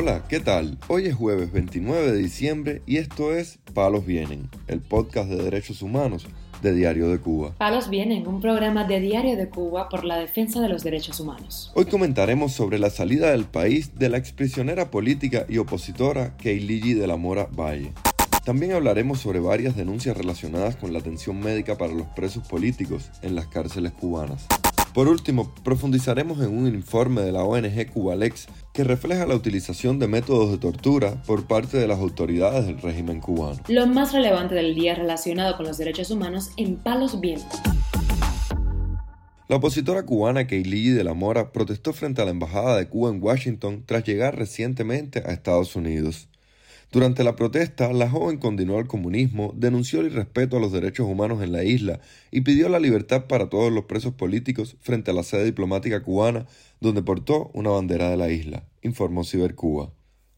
Hola, ¿qué tal? Hoy es jueves 29 de diciembre y esto es Palos Vienen, el podcast de derechos humanos de Diario de Cuba. Palos Vienen, un programa de Diario de Cuba por la defensa de los derechos humanos. Hoy comentaremos sobre la salida del país de la exprisionera política y opositora Keiligi de la Mora Valle. También hablaremos sobre varias denuncias relacionadas con la atención médica para los presos políticos en las cárceles cubanas. Por último, profundizaremos en un informe de la ONG Cubalex que refleja la utilización de métodos de tortura por parte de las autoridades del régimen cubano. Lo más relevante del día relacionado con los derechos humanos en Palos Vientos. La opositora cubana Keili de la Mora protestó frente a la Embajada de Cuba en Washington tras llegar recientemente a Estados Unidos. Durante la protesta, la joven condenó al comunismo, denunció el irrespeto a los derechos humanos en la isla y pidió la libertad para todos los presos políticos frente a la sede diplomática cubana, donde portó una bandera de la isla, informó Cibercuba.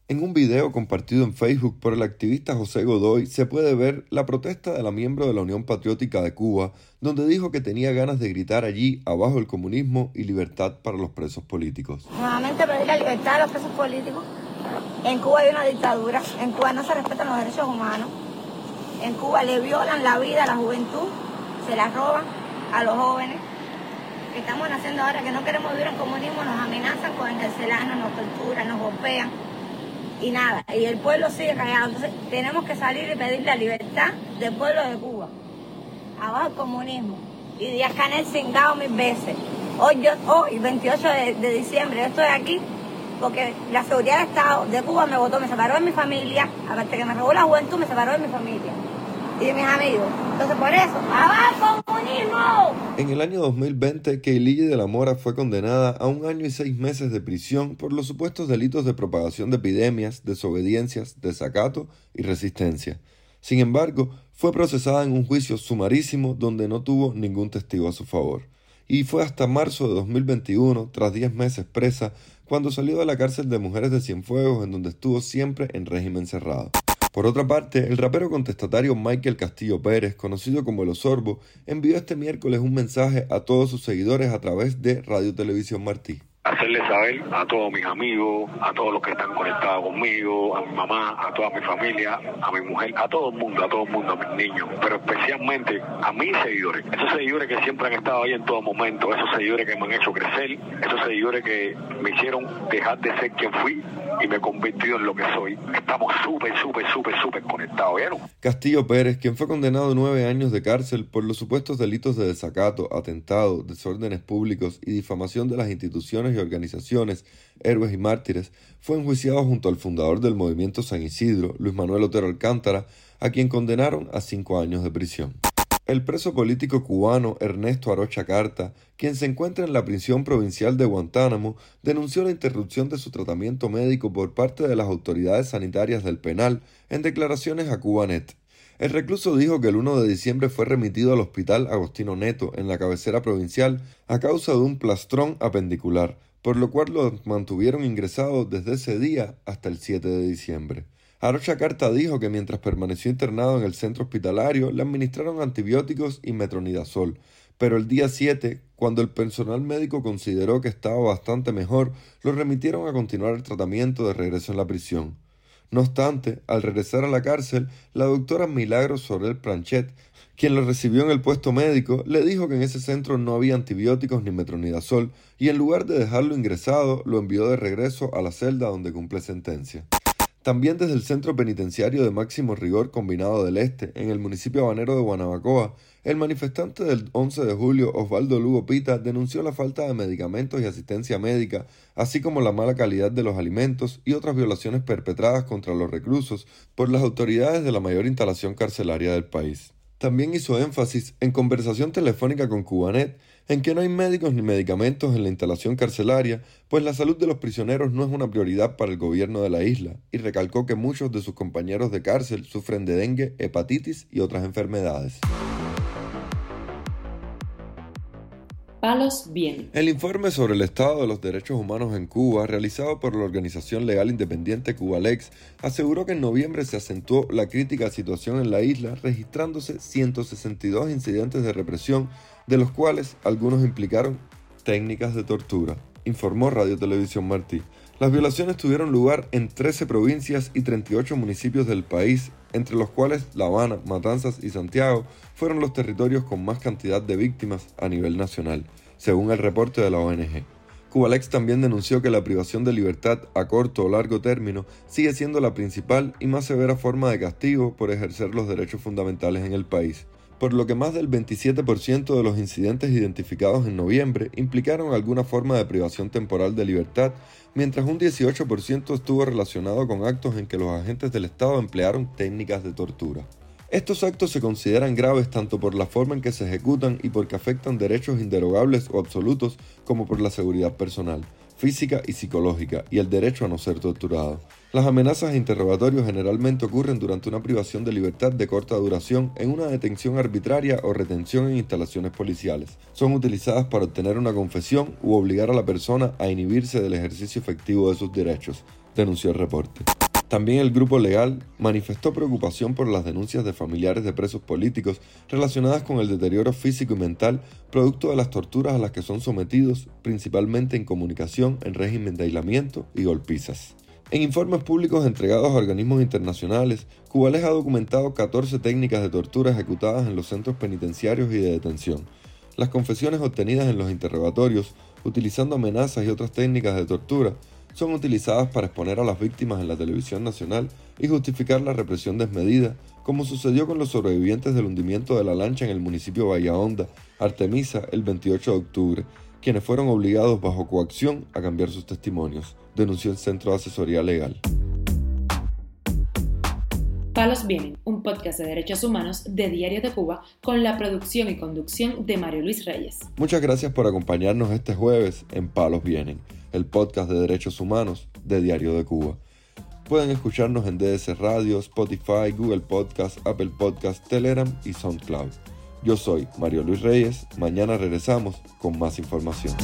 En un video compartido en Facebook por el activista José Godoy se puede ver la protesta de la miembro de la Unión Patriótica de Cuba, donde dijo que tenía ganas de gritar allí abajo el comunismo y libertad para los presos políticos. Nuevamente pedir la libertad a los presos políticos en Cuba hay una dictadura, en Cuba no se respetan los derechos humanos, en Cuba le violan la vida a la juventud, se la roban a los jóvenes. Que estamos haciendo ahora que no queremos vivir en comunismo, nos amenazan con encarcelarnos, nos torturan, nos golpean y nada. Y el pueblo sigue callado. Entonces tenemos que salir y pedir la libertad del pueblo de Cuba. Abajo el comunismo. Y Díaz Canel cingado mil veces. Hoy, yo, hoy 28 de, de diciembre, yo estoy aquí porque la seguridad del Estado de Cuba me votó, me separó de mi familia, aparte que me robó la juventud, me separó de mi familia y de mis amigos. Entonces por eso, ¡abajo comunismo! En el año 2020, Keilille de la Mora fue condenada a un año y seis meses de prisión por los supuestos delitos de propagación de epidemias, desobediencias, desacato y resistencia. Sin embargo, fue procesada en un juicio sumarísimo donde no tuvo ningún testigo a su favor. Y fue hasta marzo de 2021, tras diez meses presa, cuando salió de la cárcel de mujeres de Cienfuegos en donde estuvo siempre en régimen cerrado. Por otra parte, el rapero contestatario Michael Castillo Pérez, conocido como El Osorbo, envió este miércoles un mensaje a todos sus seguidores a través de Radio Televisión Martí hacerle saber a todos mis amigos, a todos los que están conectados conmigo, a mi mamá, a toda mi familia, a mi mujer, a todo el mundo, a todo el mundo, a mis niños, pero especialmente a mis seguidores, esos seguidores que siempre han estado ahí en todo momento, esos seguidores que me han hecho crecer, esos seguidores que me hicieron dejar de ser quien fui y me he convertido en lo que soy. Estamos súper, súper, súper, súper conectados, ¿vieron? Castillo Pérez, quien fue condenado a nueve años de cárcel por los supuestos delitos de desacato, atentado, desórdenes públicos y difamación de las instituciones y organizaciones, héroes y mártires, fue enjuiciado junto al fundador del movimiento San Isidro, Luis Manuel Otero Alcántara, a quien condenaron a cinco años de prisión. El preso político cubano Ernesto Arocha Carta, quien se encuentra en la prisión provincial de Guantánamo, denunció la interrupción de su tratamiento médico por parte de las autoridades sanitarias del penal en declaraciones a Cubanet. El recluso dijo que el 1 de diciembre fue remitido al hospital Agostino Neto, en la cabecera provincial, a causa de un plastrón apendicular, por lo cual lo mantuvieron ingresado desde ese día hasta el 7 de diciembre. Arocha Carta dijo que mientras permaneció internado en el centro hospitalario le administraron antibióticos y metronidazol, pero el día 7, cuando el personal médico consideró que estaba bastante mejor, lo remitieron a continuar el tratamiento de regreso en la prisión. No obstante, al regresar a la cárcel, la doctora Milagros Sorel Planchet, quien lo recibió en el puesto médico, le dijo que en ese centro no había antibióticos ni metronidazol y en lugar de dejarlo ingresado, lo envió de regreso a la celda donde cumple sentencia. También desde el Centro Penitenciario de Máximo Rigor Combinado del Este, en el municipio habanero de Guanabacoa, el manifestante del 11 de julio, Osvaldo Lugo Pita, denunció la falta de medicamentos y asistencia médica, así como la mala calidad de los alimentos y otras violaciones perpetradas contra los reclusos por las autoridades de la mayor instalación carcelaria del país. También hizo énfasis en conversación telefónica con Cubanet en que no hay médicos ni medicamentos en la instalación carcelaria, pues la salud de los prisioneros no es una prioridad para el gobierno de la isla, y recalcó que muchos de sus compañeros de cárcel sufren de dengue, hepatitis y otras enfermedades. Palos bien. El informe sobre el estado de los derechos humanos en Cuba, realizado por la organización legal independiente Cubalex, aseguró que en noviembre se acentuó la crítica situación en la isla, registrándose 162 incidentes de represión, de los cuales algunos implicaron técnicas de tortura, informó Radio Televisión Martí. Las violaciones tuvieron lugar en 13 provincias y 38 municipios del país, entre los cuales La Habana, Matanzas y Santiago fueron los territorios con más cantidad de víctimas a nivel nacional, según el reporte de la ONG. Cubalex también denunció que la privación de libertad a corto o largo término sigue siendo la principal y más severa forma de castigo por ejercer los derechos fundamentales en el país, por lo que más del 27% de los incidentes identificados en noviembre implicaron alguna forma de privación temporal de libertad, mientras un 18% estuvo relacionado con actos en que los agentes del Estado emplearon técnicas de tortura. Estos actos se consideran graves tanto por la forma en que se ejecutan y porque afectan derechos inderogables o absolutos como por la seguridad personal física y psicológica, y el derecho a no ser torturado. Las amenazas e interrogatorios generalmente ocurren durante una privación de libertad de corta duración en una detención arbitraria o retención en instalaciones policiales. Son utilizadas para obtener una confesión u obligar a la persona a inhibirse del ejercicio efectivo de sus derechos, denunció el reporte. También el grupo legal manifestó preocupación por las denuncias de familiares de presos políticos relacionadas con el deterioro físico y mental producto de las torturas a las que son sometidos, principalmente en comunicación, en régimen de aislamiento y golpizas. En informes públicos entregados a organismos internacionales, Cubales ha documentado 14 técnicas de tortura ejecutadas en los centros penitenciarios y de detención. Las confesiones obtenidas en los interrogatorios, utilizando amenazas y otras técnicas de tortura, son utilizadas para exponer a las víctimas en la televisión nacional y justificar la represión desmedida, como sucedió con los sobrevivientes del hundimiento de la lancha en el municipio de Bahía Artemisa, el 28 de octubre, quienes fueron obligados bajo coacción a cambiar sus testimonios, denunció el Centro de Asesoría Legal. Palos Vienen, un podcast de derechos humanos de Diario de Cuba con la producción y conducción de Mario Luis Reyes. Muchas gracias por acompañarnos este jueves en Palos Vienen el podcast de derechos humanos de Diario de Cuba. Pueden escucharnos en DS Radio, Spotify, Google Podcast, Apple Podcast, Telegram y SoundCloud. Yo soy Mario Luis Reyes, mañana regresamos con más información.